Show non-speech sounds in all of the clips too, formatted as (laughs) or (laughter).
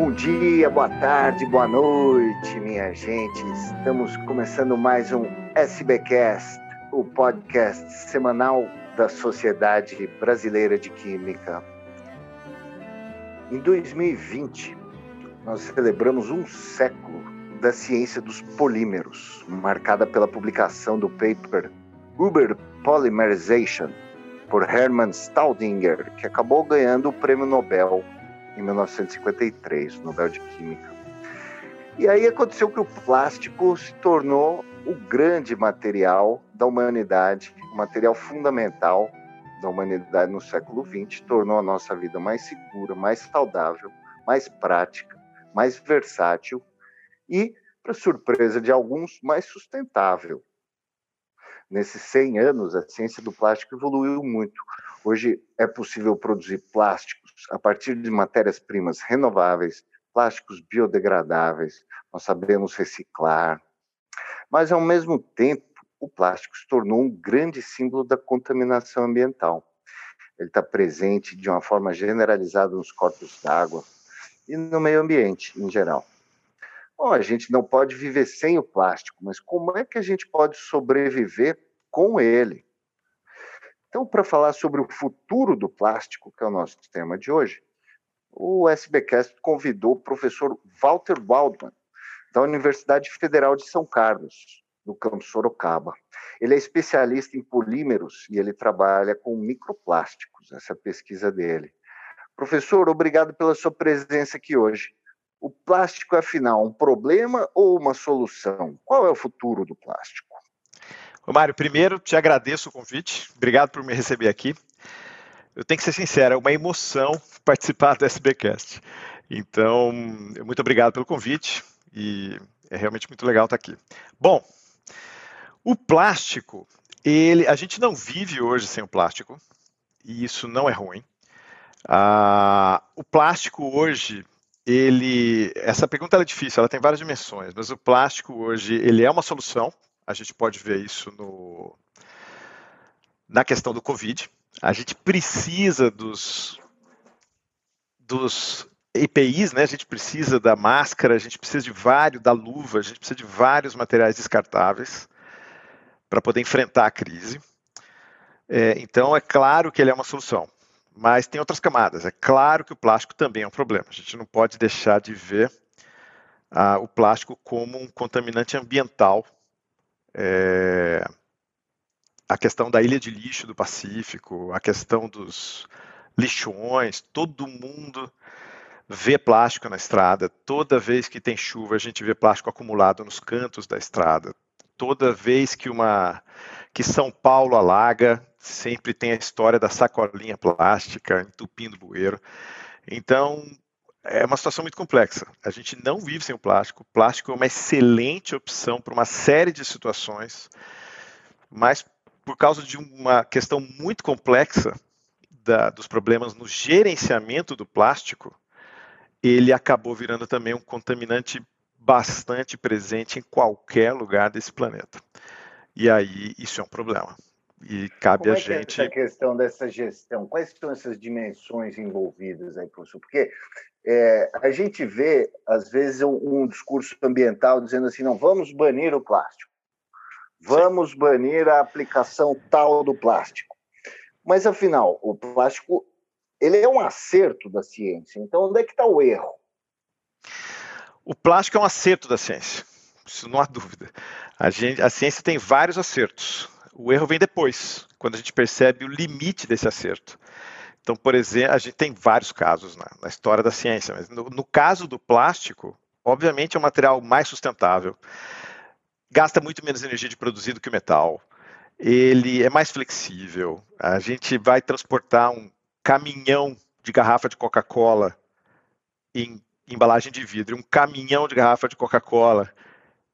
Bom dia, boa tarde, boa noite, minha gente. Estamos começando mais um SBcast, o podcast semanal da Sociedade Brasileira de Química. Em 2020, nós celebramos um século da ciência dos polímeros, marcada pela publicação do paper Uber Polymerization por Hermann Staudinger, que acabou ganhando o prêmio Nobel em 1953, Nobel de Química. E aí aconteceu que o plástico se tornou o grande material da humanidade, o material fundamental da humanidade no século XX, tornou a nossa vida mais segura, mais saudável, mais prática, mais versátil e, para surpresa de alguns, mais sustentável. Nesses 100 anos, a ciência do plástico evoluiu muito. Hoje é possível produzir plásticos a partir de matérias-primas renováveis, plásticos biodegradáveis, nós sabemos reciclar. Mas, ao mesmo tempo, o plástico se tornou um grande símbolo da contaminação ambiental. Ele está presente de uma forma generalizada nos corpos d'água e no meio ambiente em geral. Bom, a gente não pode viver sem o plástico, mas como é que a gente pode sobreviver com ele? Então, para falar sobre o futuro do plástico, que é o nosso tema de hoje, o SBcast convidou o professor Walter Waldman, da Universidade Federal de São Carlos, no campus Sorocaba. Ele é especialista em polímeros e ele trabalha com microplásticos, essa é pesquisa dele. Professor, obrigado pela sua presença aqui hoje. O plástico, afinal, um problema ou uma solução? Qual é o futuro do plástico? Mário, primeiro te agradeço o convite, obrigado por me receber aqui. Eu tenho que ser sincero, é uma emoção (laughs) participar do SBcast. Então, muito obrigado pelo convite e é realmente muito legal estar aqui. Bom, o plástico, ele, a gente não vive hoje sem o plástico e isso não é ruim. Ah, o plástico hoje, ele, essa pergunta é difícil, ela tem várias dimensões, mas o plástico hoje ele é uma solução a gente pode ver isso no, na questão do Covid. A gente precisa dos, dos EPIs, né? A gente precisa da máscara, a gente precisa de vários, da luva, a gente precisa de vários materiais descartáveis para poder enfrentar a crise. É, então, é claro que ele é uma solução, mas tem outras camadas. É claro que o plástico também é um problema. A gente não pode deixar de ver ah, o plástico como um contaminante ambiental é, a questão da ilha de lixo do Pacífico, a questão dos lixões, todo mundo vê plástico na estrada. Toda vez que tem chuva, a gente vê plástico acumulado nos cantos da estrada. Toda vez que uma que São Paulo alaga, sempre tem a história da sacolinha plástica entupindo o bueiro. Então, é uma situação muito complexa. A gente não vive sem o plástico. O plástico é uma excelente opção para uma série de situações, mas por causa de uma questão muito complexa da, dos problemas no gerenciamento do plástico, ele acabou virando também um contaminante bastante presente em qualquer lugar desse planeta. E aí isso é um problema. E cabe Como a é gente. Que é essa questão dessa gestão, quais são essas dimensões envolvidas aí, professor? Porque é, a gente vê, às vezes, um, um, discurso ambiental dizendo assim: não, vamos banir o plástico, vamos Sim. banir a aplicação tal do plástico. Mas, afinal, o plástico ele é um acerto da ciência. Então, onde é que está o erro? O plástico é um acerto da ciência, isso não há dúvida. A, gente, a ciência tem vários acertos. O erro vem depois, quando a gente percebe o limite desse acerto. Então, por exemplo, a gente tem vários casos na, na história da ciência, mas no, no, caso do plástico, obviamente é um material mais sustentável, gasta muito menos energia de produzir do que o metal, ele é mais flexível, a gente vai transportar um caminhão de garrafa de Coca-Cola em embalagem de vidro, um caminhão de garrafa de Coca-Cola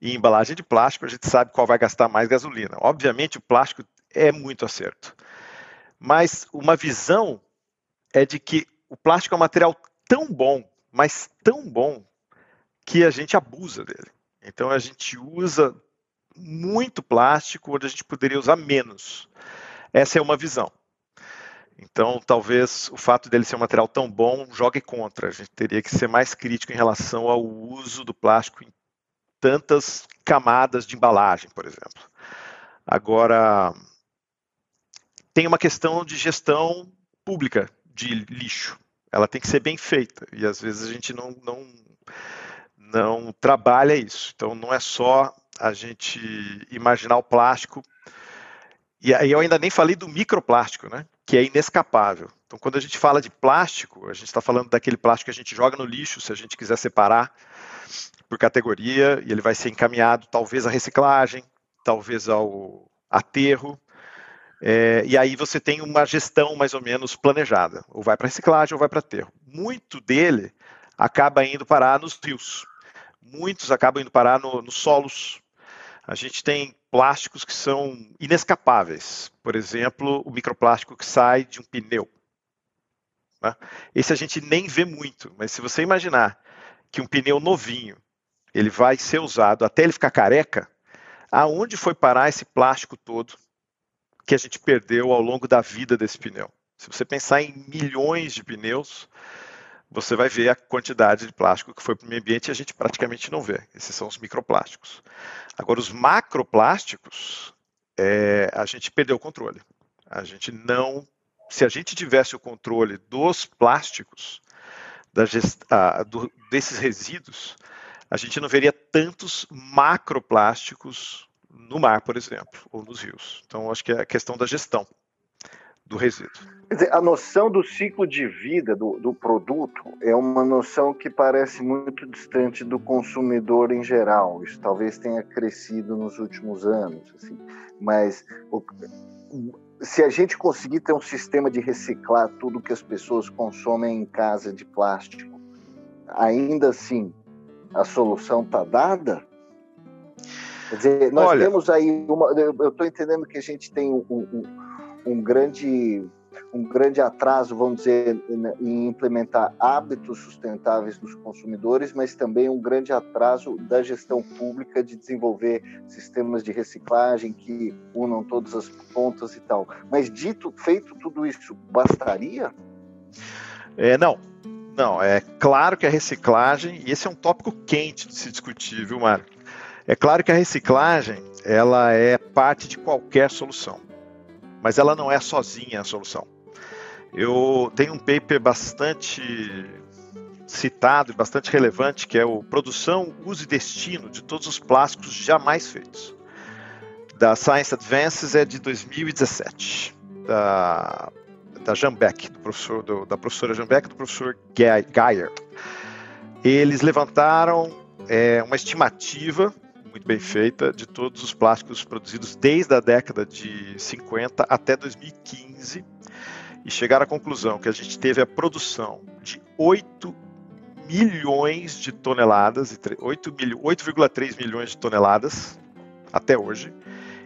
e embalagem de plástico, a gente sabe qual vai gastar mais gasolina. Obviamente, o plástico é muito acerto. Mas uma visão é de que o plástico é um material tão bom, mas tão bom, que a gente abusa dele. Então, a gente usa muito plástico onde a gente poderia usar menos. Essa é uma visão. Então, talvez o fato dele ser um material tão bom jogue contra. A gente teria que ser mais crítico em relação ao uso do plástico em tantas camadas de embalagem, por exemplo. Agora, tem uma questão de gestão pública de lixo. Ela tem que ser bem feita e às vezes a gente não, não, não trabalha isso. Então, não é só a gente imaginar o plástico. E aí eu ainda nem falei do microplástico, né? Que é inescapável. Então, quando a gente fala de plástico, a gente está falando daquele plástico que a gente joga no lixo, se a gente quiser separar por categoria, e ele vai ser encaminhado talvez à reciclagem, talvez ao aterro. É, e aí você tem uma gestão mais ou menos planejada, ou vai para reciclagem ou vai para aterro. Muito dele acaba indo parar nos rios, muitos acabam indo parar no, nos solos. A gente tem plásticos que são inescapáveis, por exemplo, o microplástico que sai de um pneu. Né? Esse a gente nem vê muito, mas se você imaginar que um pneu novinho ele vai ser usado até ele ficar careca, aonde foi parar esse plástico todo que a gente perdeu ao longo da vida desse pneu? Se você pensar em milhões de pneus, você vai ver a quantidade de plástico que foi para o meio ambiente e a gente praticamente não vê. Esses são os microplásticos. Agora, os macroplásticos, é, a gente perdeu o controle. A gente não. Se a gente tivesse o controle dos plásticos, da gest, ah, do, desses resíduos, a gente não veria tantos macroplásticos no mar, por exemplo, ou nos rios. Então, acho que é a questão da gestão do resíduo. Dizer, a noção do ciclo de vida do, do, produto é uma noção que parece muito distante do consumidor em geral. Isso talvez tenha crescido nos últimos anos, assim. mas o, se a gente conseguir ter um sistema de reciclar tudo que as pessoas consomem em casa de plástico, ainda assim a solução está dada? Quer dizer, nós Olha, temos aí uma. Eu estou entendendo que a gente tem um, um, um, grande um grande atraso, vamos dizer, em implementar hábitos sustentáveis dos consumidores, mas também um grande atraso da gestão pública de desenvolver sistemas de reciclagem que unam todas as pontas e tal. Mas dito, feito tudo isso, bastaria? É, não, não, é claro que a reciclagem, e esse é um tópico quente de se discutir, viu, Mário? É claro que a reciclagem, ela é parte de qualquer solução, mas ela não é sozinha a solução. Eu tenho um paper bastante citado e bastante relevante, que é o Produção, Uso e Destino de Todos os Plásticos Jamais Feitos. Da Science Advances é de 2017. Da da Jambeck, do professor, do, da professora Jambeck e do professor Geyer. Eles levantaram é, uma estimativa muito bem feita de todos os plásticos produzidos desde a década de 50 até 2015 e chegaram à conclusão que a gente teve a produção de 8 milhões de toneladas, 8,3 milhões de toneladas até hoje,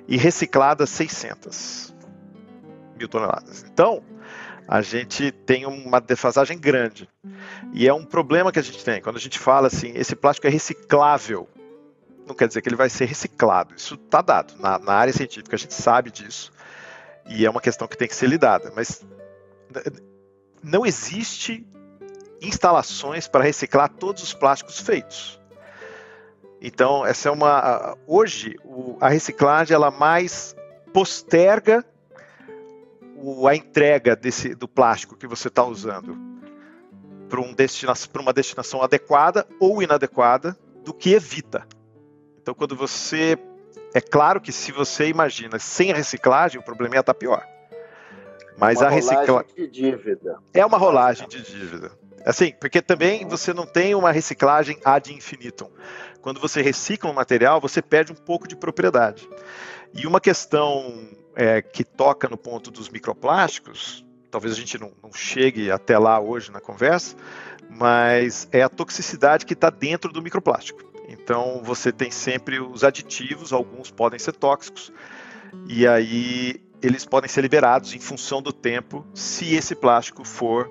e recicladas 600 mil toneladas. Então, a gente tem uma defasagem grande. E é um problema que a gente tem. Quando a gente fala assim, esse plástico é reciclável, não quer dizer que ele vai ser reciclado. Isso está dado. Na, na, área científica a gente sabe disso. E é uma questão que tem que ser lidada. Mas não existe instalações para reciclar todos os plásticos feitos. Então, essa é uma. Hoje, a reciclagem ela mais posterga a entrega desse, do plástico que você está usando para um destina, uma destinação adequada ou inadequada do que evita. Então, quando você. É claro que se você imagina sem a reciclagem, o problema ia estar tá pior. Mas uma a reciclagem. de dívida. É uma rolagem de dívida. Assim, porque também você não tem uma reciclagem ad infinitum. Quando você recicla um material, você perde um pouco de propriedade. E uma questão é, que toca no ponto dos microplásticos, talvez a gente não, não chegue até lá hoje na conversa, mas é a toxicidade que está dentro do microplástico. Então você tem sempre os aditivos, alguns podem ser tóxicos, e aí eles podem ser liberados em função do tempo, se esse plástico for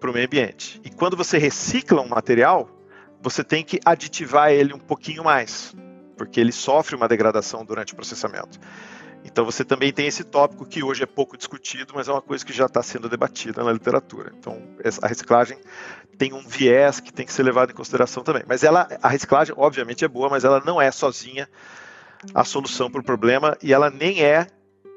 para o meio ambiente. E quando você recicla um material, você tem que aditivar ele um pouquinho mais, porque ele sofre uma degradação durante o processamento. Então você também tem esse tópico que hoje é pouco discutido, mas é uma coisa que já está sendo debatida na literatura. Então a reciclagem tem um viés que tem que ser levado em consideração também. Mas ela, a reciclagem, obviamente, é boa, mas ela não é sozinha a solução para o problema e ela nem é,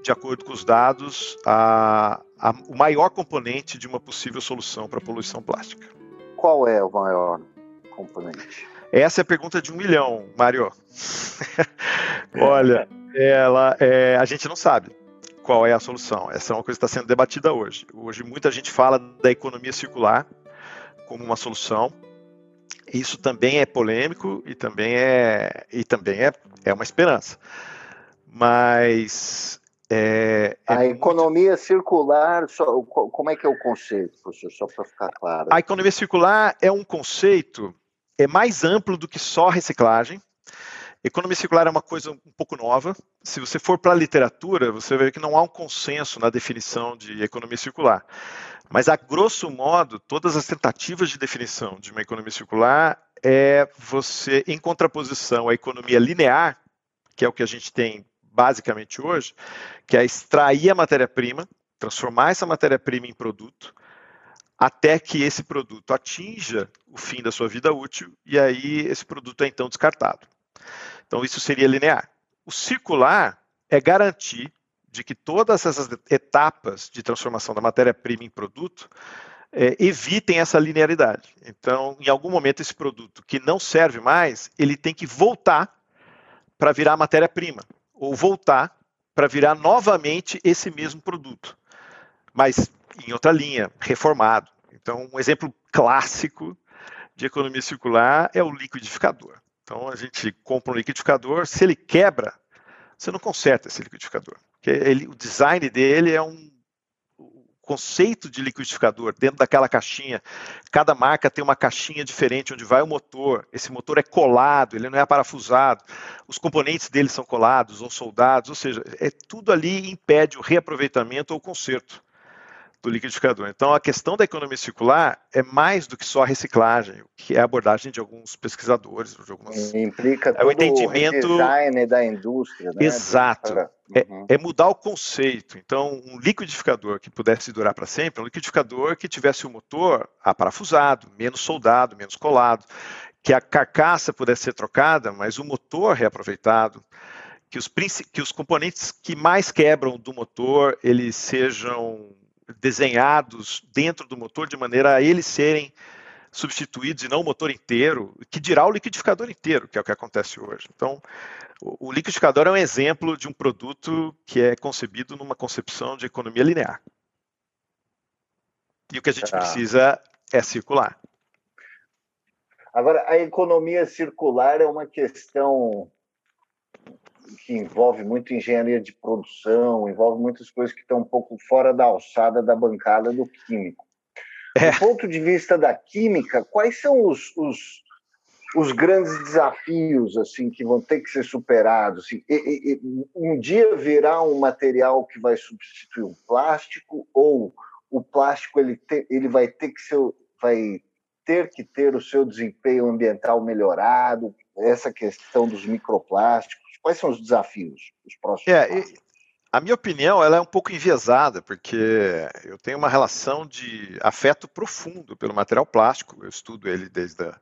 de acordo com os dados, a, a, o maior componente de uma possível solução para a poluição plástica. Qual é o maior componente? Essa é a pergunta de um milhão, Mário. (laughs) Olha, ela, é, a gente não sabe qual é a solução. Essa é uma coisa que está sendo debatida hoje. Hoje muita gente fala da economia circular como uma solução. Isso também é polêmico e também é e também é, é uma esperança. Mas é, é a economia muito... circular, só, como é que é o conceito, professor, só para ficar claro? A economia circular é um conceito é mais amplo do que só reciclagem. Economia circular é uma coisa um pouco nova. Se você for para a literatura, você ver que não há um consenso na definição de economia circular. Mas, a grosso modo, todas as tentativas de definição de uma economia circular é você, em contraposição à economia linear, que é o que a gente tem basicamente hoje, que é extrair a matéria-prima, transformar essa matéria-prima em produto, até que esse produto atinja o fim da sua vida útil e aí esse produto é então descartado. Então isso seria linear. O circular é garantir de que todas essas etapas de transformação da matéria-prima em produto é, evitem essa linearidade. Então, em algum momento, esse produto que não serve mais, ele tem que voltar para virar matéria-prima, ou voltar para virar novamente esse mesmo produto. Mas em outra linha, reformado. Então, um exemplo clássico de economia circular é o liquidificador. Então, a gente compra um liquidificador, se ele quebra, você não conserta esse liquidificador. Porque ele, o design dele é um conceito de liquidificador dentro daquela caixinha. Cada marca tem uma caixinha diferente onde vai o motor. Esse motor é colado, ele não é parafusado. Os componentes dele são colados ou soldados, ou seja, é tudo ali impede o reaproveitamento ou conserto do liquidificador. Então, a questão da economia circular é mais do que só a reciclagem, que é a abordagem de alguns pesquisadores, de algumas... Implica todo é o entendimento o design da indústria, né? Exato. É, uhum. É, é, mudar o conceito. Então, um liquidificador que pudesse durar para sempre, um liquidificador que tivesse o motor aparafusado, menos soldado, menos colado, que a carcaça pudesse ser trocada, mas o motor reaproveitado, que os, que os componentes que mais quebram do motor eles sejam desenhados dentro do motor de maneira a eles serem substituídos e não o motor inteiro, que dirá o liquidificador inteiro, que é o que acontece hoje. Então, o, liquidificador é um exemplo de um produto que é concebido numa concepção de economia linear. E o que a gente tá. precisa é circular. Agora, a economia circular é uma questão que envolve muito engenharia de produção, envolve muitas coisas que estão um pouco fora da alçada da bancada do químico. É. Do ponto de vista da química, quais são os, os, os grandes desafios assim que vão ter que ser superados? Assim, e, e, um dia virá um material que vai substituir um plástico ou o plástico ele, te, ele vai ter que ser vai ter que ter o seu desempenho ambiental melhorado, essa questão dos microplásticos. Quais são os desafios os próximos? É, a minha opinião ela é um pouco enviesada, porque eu tenho uma relação de afeto profundo pelo material plástico. Eu estudo ele desde, a,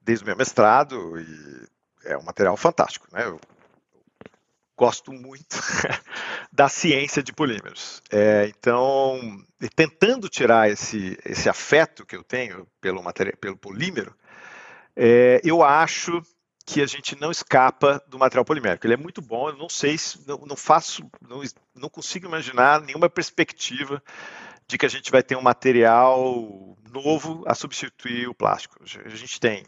desde o meu mestrado e é um material fantástico. Né? Eu gosto muito (laughs) da ciência de polímeros. É, então, tentando tirar esse, esse afeto que eu tenho pelo, material, pelo polímero, é, eu acho que a gente não escapa do material polimérico. Ele é muito bom, eu não sei, não, não faço, não, não consigo imaginar nenhuma perspectiva de que a gente vai ter um material novo a substituir o plástico. A gente tem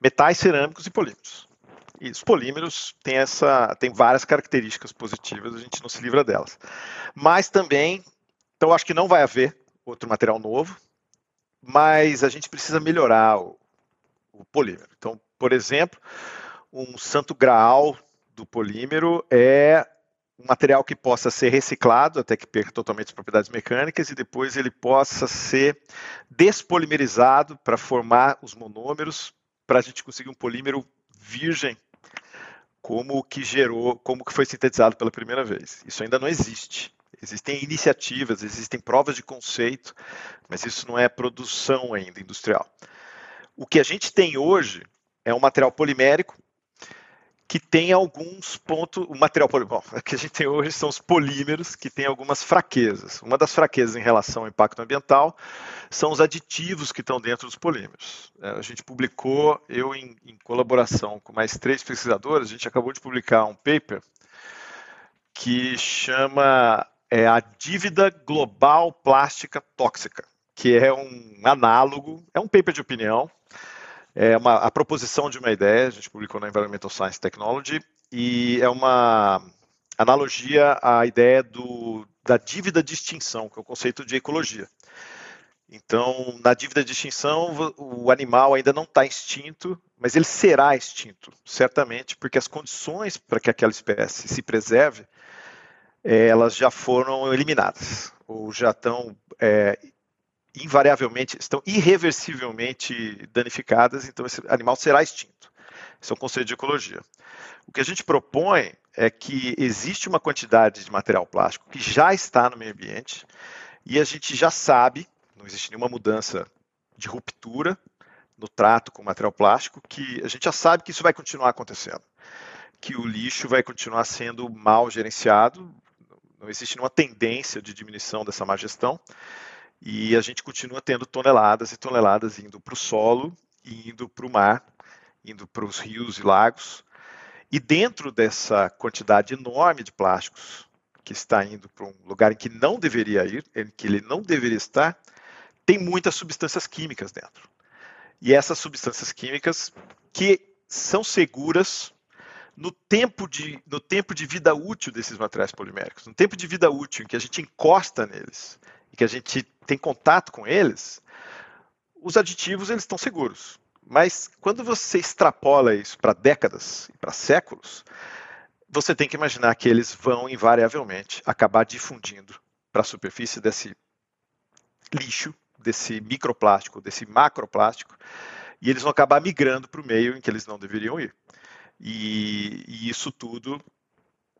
metais cerâmicos e polímeros. E os polímeros têm essa, várias características positivas, a gente não se livra delas. Mas também, então acho que não vai haver outro material novo, mas a gente precisa melhorar o, o polímero. Então, por exemplo, um santo graal do polímero é um material que possa ser reciclado até que perca totalmente as propriedades mecânicas e depois ele possa ser despolimerizado para formar os monômeros para a gente conseguir um polímero virgem como o que gerou, como que foi sintetizado pela primeira vez. Isso ainda não existe. Existem iniciativas, existem provas de conceito, mas isso não é produção ainda industrial. O que a gente tem hoje é um material polimérico que tem alguns pontos. O material polímero (laughs) o que a gente tem hoje são os polímeros que têm algumas fraquezas. Uma das fraquezas em relação ao impacto ambiental são os aditivos que estão dentro dos polímeros. É, a gente publicou, eu em, em colaboração com mais três pesquisadores, a gente acabou de publicar um paper que chama é, a dívida global plástica tóxica, que é um análogo, é um paper de opinião é uma, a proposição de uma ideia, a gente publicou na Environmental Science Technology, e é uma analogia à ideia do, da dívida de extinção, que é o conceito de ecologia. Então, na dívida de extinção, o animal ainda não está extinto, mas ele será extinto, certamente, porque as condições para que aquela espécie se preserve, é, elas já foram eliminadas, ou já estão é, invariavelmente, estão irreversivelmente danificadas, então esse animal será extinto. Esse é o conceito de ecologia. O que a gente propõe é que existe uma quantidade de material plástico que já está no meio ambiente e a gente já sabe, não existe nenhuma mudança de ruptura no trato com o material plástico, que a gente já sabe que isso vai continuar acontecendo, que o lixo vai continuar sendo mal gerenciado, não existe nenhuma tendência de diminuição dessa má gestão, e a gente continua tendo toneladas e toneladas indo para o solo e indo para o mar, indo para os rios e lagos. E dentro dessa quantidade enorme de plásticos que está indo para um lugar em que não deveria ir, em que ele não deveria estar, tem muitas substâncias químicas dentro. E essas substâncias químicas que são seguras no tempo de, no tempo de vida útil desses materiais poliméricos, no tempo de vida útil em que a gente encosta neles e que a gente tem contato com eles, os aditivos eles estão seguros. Mas quando você extrapola isso para décadas e para séculos, você tem que imaginar que eles vão invariavelmente acabar difundindo para a superfície desse lixo, desse microplástico, desse macroplástico, e eles vão acabar migrando para o meio em que eles não deveriam ir. E, e isso tudo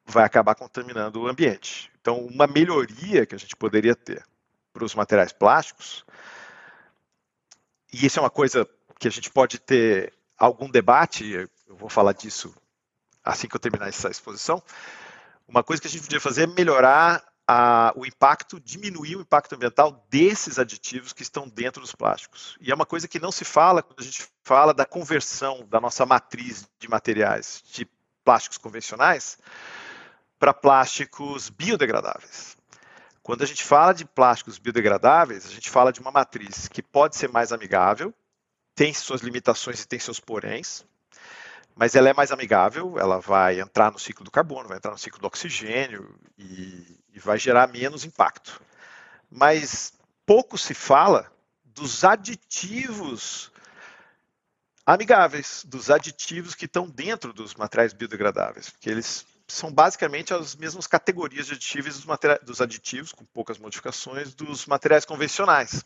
vai acabar contaminando o ambiente. Então, uma melhoria que a gente poderia ter para os materiais plásticos, e isso é uma coisa que a gente pode ter algum debate, eu vou falar disso assim que eu terminar essa exposição. Uma coisa que a gente podia fazer é melhorar a, o impacto, diminuir o impacto ambiental desses aditivos que estão dentro dos plásticos. E é uma coisa que não se fala quando a gente fala da conversão da nossa matriz de materiais de plásticos convencionais para plásticos biodegradáveis. Quando a gente fala de plásticos biodegradáveis, a gente fala de uma matriz que pode ser mais amigável, tem suas limitações e tem seus poréns, mas ela é mais amigável, ela vai entrar no ciclo do carbono, vai entrar no ciclo do oxigênio e, e vai gerar menos impacto. Mas pouco se fala dos aditivos amigáveis, dos aditivos que estão dentro dos materiais biodegradáveis, porque eles são basicamente as mesmas categorias de aditivos dos, dos aditivos, com poucas modificações, dos materiais convencionais.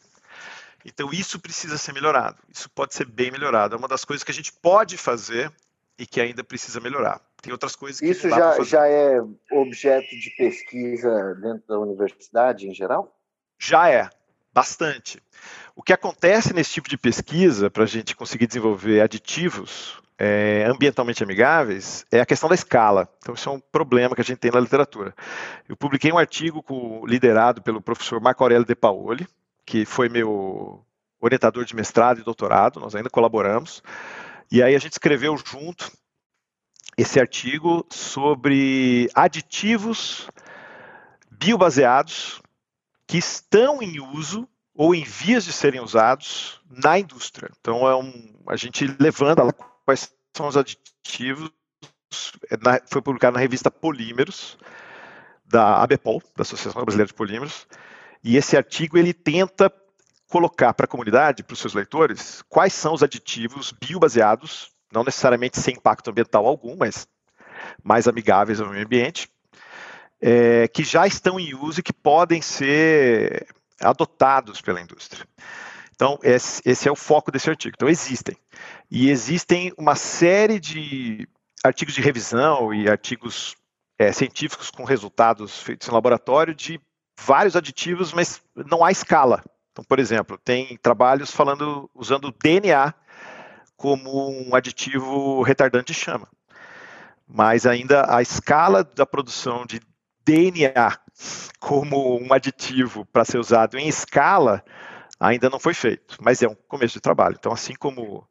Então, isso precisa ser melhorado. Isso pode ser bem melhorado. É uma das coisas que a gente pode fazer e que ainda precisa melhorar. Tem outras coisas que Isso já, já é objeto de pesquisa dentro da universidade em geral? Já é, bastante. O que acontece nesse tipo de pesquisa, para a gente conseguir desenvolver aditivos é, ambientalmente amigáveis é a questão da escala. Então, isso é um problema que a gente tem na literatura. Eu publiquei um artigo com, liderado pelo professor Marco Aurélio De Paoli, que foi meu orientador de mestrado e doutorado, nós ainda colaboramos. E aí a gente escreveu junto esse artigo sobre aditivos biobaseados que estão em uso ou em vias de serem usados na indústria. Então, é um, a gente levando quais são os aditivos. É, na, foi publicado na revista Polímeros, da ABPOL, da Associação Brasileira de Polímeros, e esse artigo ele tenta colocar para a comunidade, para os seus leitores, quais são os aditivos biobaseados, não necessariamente sem impacto ambiental algum, mas mais amigáveis ao meio ambiente, é, que já estão em uso e que podem ser adotados pela indústria. Então, esse, esse, é o foco desse artigo. Então, existem. E existem uma série de artigos de revisão e artigos é, científicos com resultados feitos em laboratório de vários aditivos, mas não há escala. Então, por exemplo, tem trabalhos falando usando DNA como um aditivo retardante de chama. Mas ainda a escala da produção de DNA como um aditivo para ser usado em escala ainda não foi feito, mas é um começo de trabalho. Então, assim como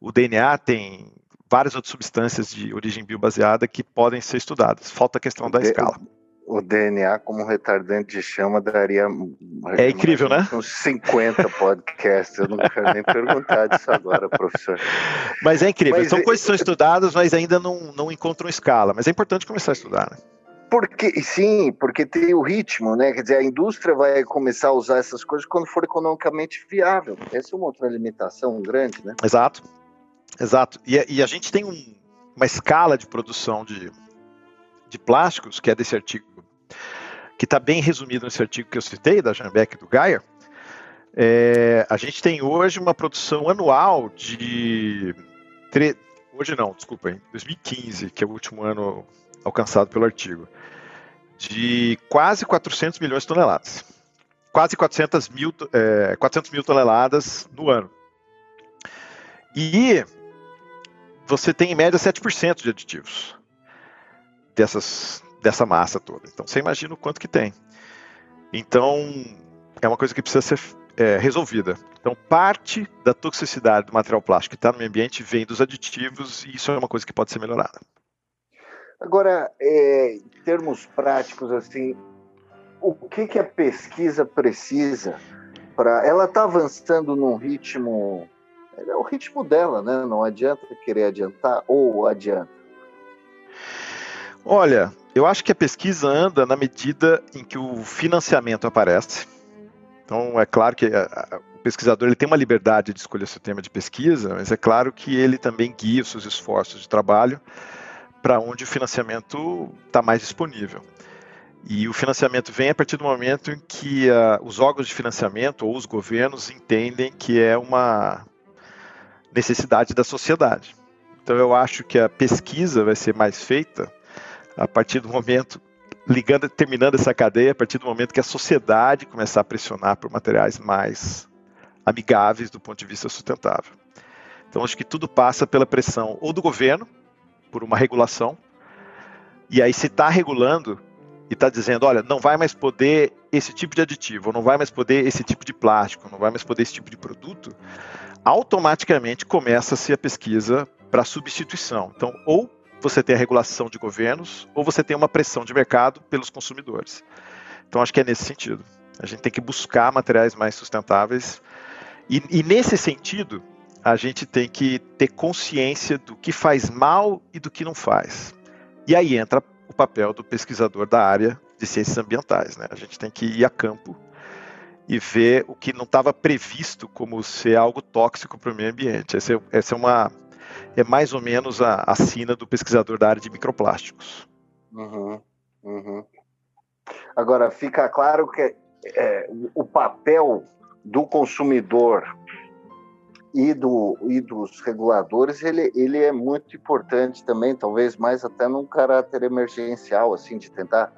o DNA tem várias outras substâncias de origem biobaseada que podem ser estudadas. Falta a questão da escala. O DNA como retardante de chama daria. É incrível, né? Uns 50 (laughs) podcasts. Eu não quero nem perguntar disso agora, professor. Mas é incrível. Mas São é... coisas que são estudadas, mas ainda não, não encontram escala. Mas é importante começar a estudar, né? Porque, sim, porque tem o ritmo, né? Quer dizer, a indústria vai começar a usar essas coisas quando for economicamente viável. Essa é uma outra limitação grande, né? Exato. Exato. E, e a gente tem um, uma escala de produção de, de plásticos, que é desse artigo, que está bem resumido nesse artigo que eu citei, da Jambeck e do Geyer. É, a gente tem hoje uma produção anual de. Tre... Hoje não, desculpa, em 2015, que é o último ano alcançado pelo artigo, de quase 400 milhões de toneladas. Quase 400 mil, é, 400 mil toneladas no ano. E você tem em média 7% de aditivos dessas, dessa massa toda. Então você imagina o quanto que tem. Então é uma coisa que precisa ser é, resolvida. Então parte da toxicidade do material plástico que está no meio ambiente vem dos aditivos e isso é uma coisa que pode ser melhorada. Agora, é, em termos práticos, assim, o que, que a pesquisa precisa para. Ela está avançando num ritmo. É o ritmo dela, né? Não adianta querer adiantar ou adianta. Olha, eu acho que a pesquisa anda na medida em que o financiamento aparece. Então, é claro que a, o pesquisador ele tem uma liberdade de escolher seu tema de pesquisa, mas é claro que ele também guia os seus esforços de trabalho para onde o financiamento está mais disponível. E o financiamento vem a partir do momento em que uh, os órgãos de financiamento ou os governos entendem que é uma necessidade da sociedade. Então eu acho que a pesquisa vai ser mais feita a partir do momento ligando, terminando essa cadeia, a partir do momento que a sociedade começar a pressionar por materiais mais amigáveis do ponto de vista sustentável. Então acho que tudo passa pela pressão ou do governo por uma regulação. E aí, se está regulando e está dizendo, olha, não vai mais poder esse tipo de aditivo, não vai mais poder esse tipo de plástico, não vai mais poder esse tipo de produto, automaticamente começa-se a pesquisa para substituição. Então, ou você tem a regulação de governos, ou você tem uma pressão de mercado pelos consumidores. Então, acho que é nesse sentido. A gente tem que buscar materiais mais sustentáveis. E, e nesse sentido, a gente tem que ter consciência do que faz mal e do que não faz. E aí entra o papel do pesquisador da área de ciências ambientais. Né? A gente tem que ir a campo e ver o que não estava previsto como ser algo tóxico para o meio ambiente. Essa é, essa é, uma é mais ou menos a, a sina do pesquisador da área de microplásticos. Uhum, uhum. Agora fica claro que é, o papel do consumidor e, do, e dos reguladores, ele, ele é muito importante também, talvez mais até num caráter emergencial, assim, de tentar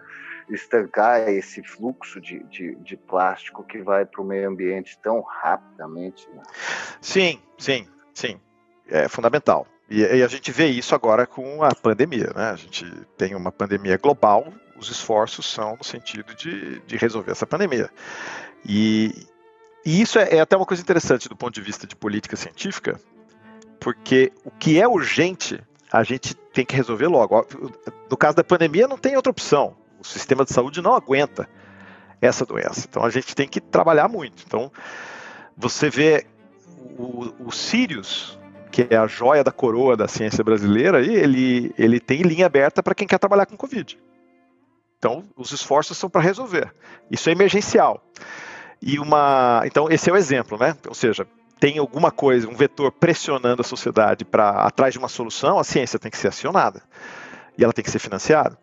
estancar esse fluxo de, de, de plástico que vai para o meio ambiente tão rapidamente. Né? Sim, sim, sim. É fundamental. E, e, a gente vê isso agora com a pandemia, né? A gente tem uma pandemia global, os esforços são no sentido de, de resolver essa pandemia. E, e isso é, é até uma coisa interessante do ponto de vista de política científica, porque o que é urgente a gente tem que resolver logo. No caso da pandemia, não tem outra opção. O sistema de saúde não aguenta essa doença. Então a gente tem que trabalhar muito. Então você vê o, o Sirius, que é a joia da coroa da ciência brasileira, ele, ele tem linha aberta para quem quer trabalhar com Covid. Então os esforços são para resolver. Isso é emergencial e uma. Então, esse é o exemplo, né? Ou seja, tem alguma coisa, um vetor pressionando a sociedade para atrás de uma solução, a ciência tem que ser acionada e ela tem que ser financiada.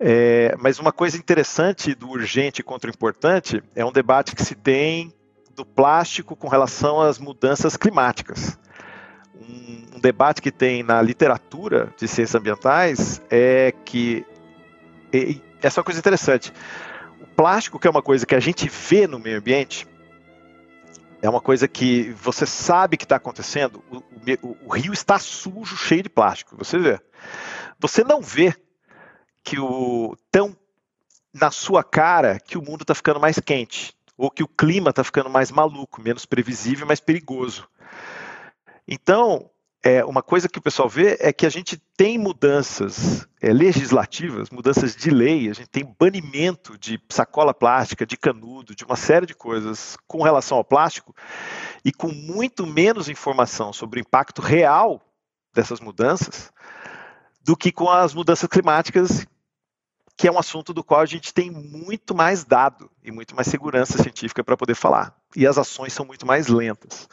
É, mas uma coisa interessante do urgente contra o importante é um debate que se tem do plástico com relação às mudanças climáticas. um, um debate que tem na literatura de ciências ambientais é que e, essa é uma coisa interessante. Plástico, que é uma coisa que a gente vê no meio ambiente, é uma coisa que você sabe que está acontecendo. O, o, o, rio está sujo, cheio de plástico. Você vê. Você não vê que o tão na sua cara que o mundo está ficando mais quente ou que o clima está ficando mais maluco, menos previsível, mais perigoso. Então, é, uma coisa que o pessoal vê é que a gente tem mudanças é, legislativas, mudanças de lei, a gente tem banimento de sacola plástica, de canudo, de uma série de coisas com relação ao plástico, e com muito menos informação sobre o impacto real dessas mudanças do que com as mudanças climáticas, que é um assunto do qual a gente tem muito mais dado e muito mais segurança científica para poder falar. E as ações são muito mais lentas.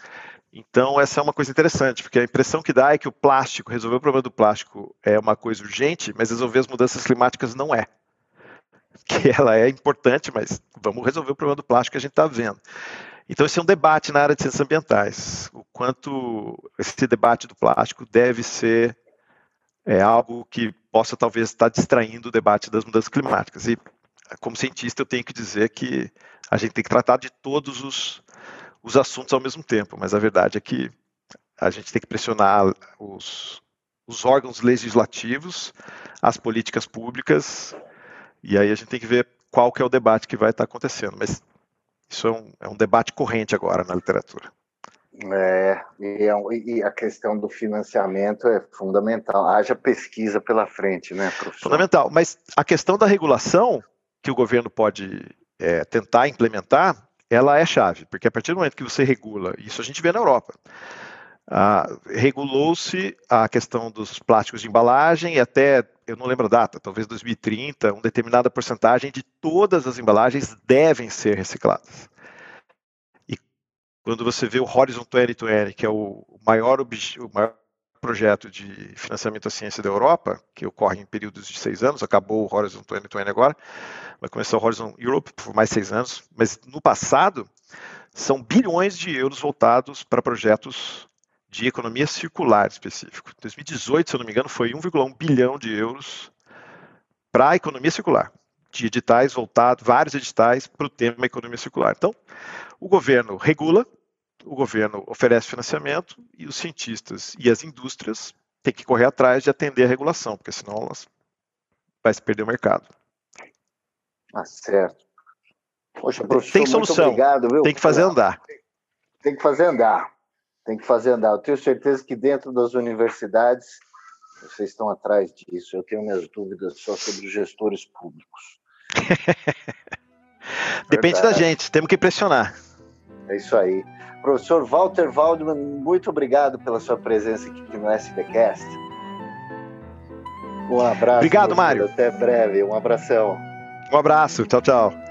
Então, essa é uma coisa interessante, porque a impressão que dá é que o plástico, resolver o problema do plástico é uma coisa urgente, mas resolver as mudanças climáticas não é. (laughs) Que ela é importante, mas vamos resolver o problema do plástico que a gente está vendo. Então, esse é um debate na área de ciências ambientais. O quanto esse debate do plástico deve ser é, algo que possa talvez estar distraindo o debate das mudanças climáticas. E, como cientista, eu tenho que dizer que a gente tem que tratar de todos os os assuntos ao mesmo tempo, mas a verdade é que a gente tem que pressionar os, os órgãos legislativos, as políticas públicas, e aí a gente tem que ver qual que é o debate que vai estar acontecendo. Mas isso é um, é um debate corrente agora na literatura. É e, é a questão do financiamento é fundamental. Haja pesquisa pela frente, né, professor? Fundamental. Mas a questão da regulação que o governo pode é, tentar implementar ela é chave, porque a partir do momento que você regula, isso a gente vê na Europa, ah, regulou-se a questão dos plásticos de embalagem e até, eu não lembro a data, talvez 2030, uma determinada porcentagem de todas as embalagens devem ser recicladas. E quando você vê o Horizon 2020, que é o maior, o maior projeto de financiamento à ciência da Europa, que ocorre em períodos de seis anos, acabou o Horizon 2020 agora, vai começar o Horizon Europe por mais seis anos, mas no passado são bilhões de euros voltados para projetos de economia circular específico. Em 2018, se eu não me engano, foi 1,1 bilhão de euros para a economia circular, de editais voltados, vários editais para o tema economia circular. Então, o governo regula, o governo oferece financiamento e os cientistas e as indústrias têm que correr atrás de atender a regulação, porque senão elas vai se perder o mercado. Ah, certo. Poxa, professor, tem solução. Obrigado, viu? Tem que fazer andar. Tem que fazer andar. Tem que fazer andar. Eu tenho certeza que dentro das universidades vocês estão atrás disso. Eu tenho minhas dúvidas só sobre os gestores públicos. (laughs) Depende Verdade. da gente, temos que pressionar. É isso aí. Professor Walter Waldman, muito obrigado pela sua presença aqui no SBcast. Um abraço. Obrigado, Mário. Até breve. Um abração. Um abraço. Tchau, tchau.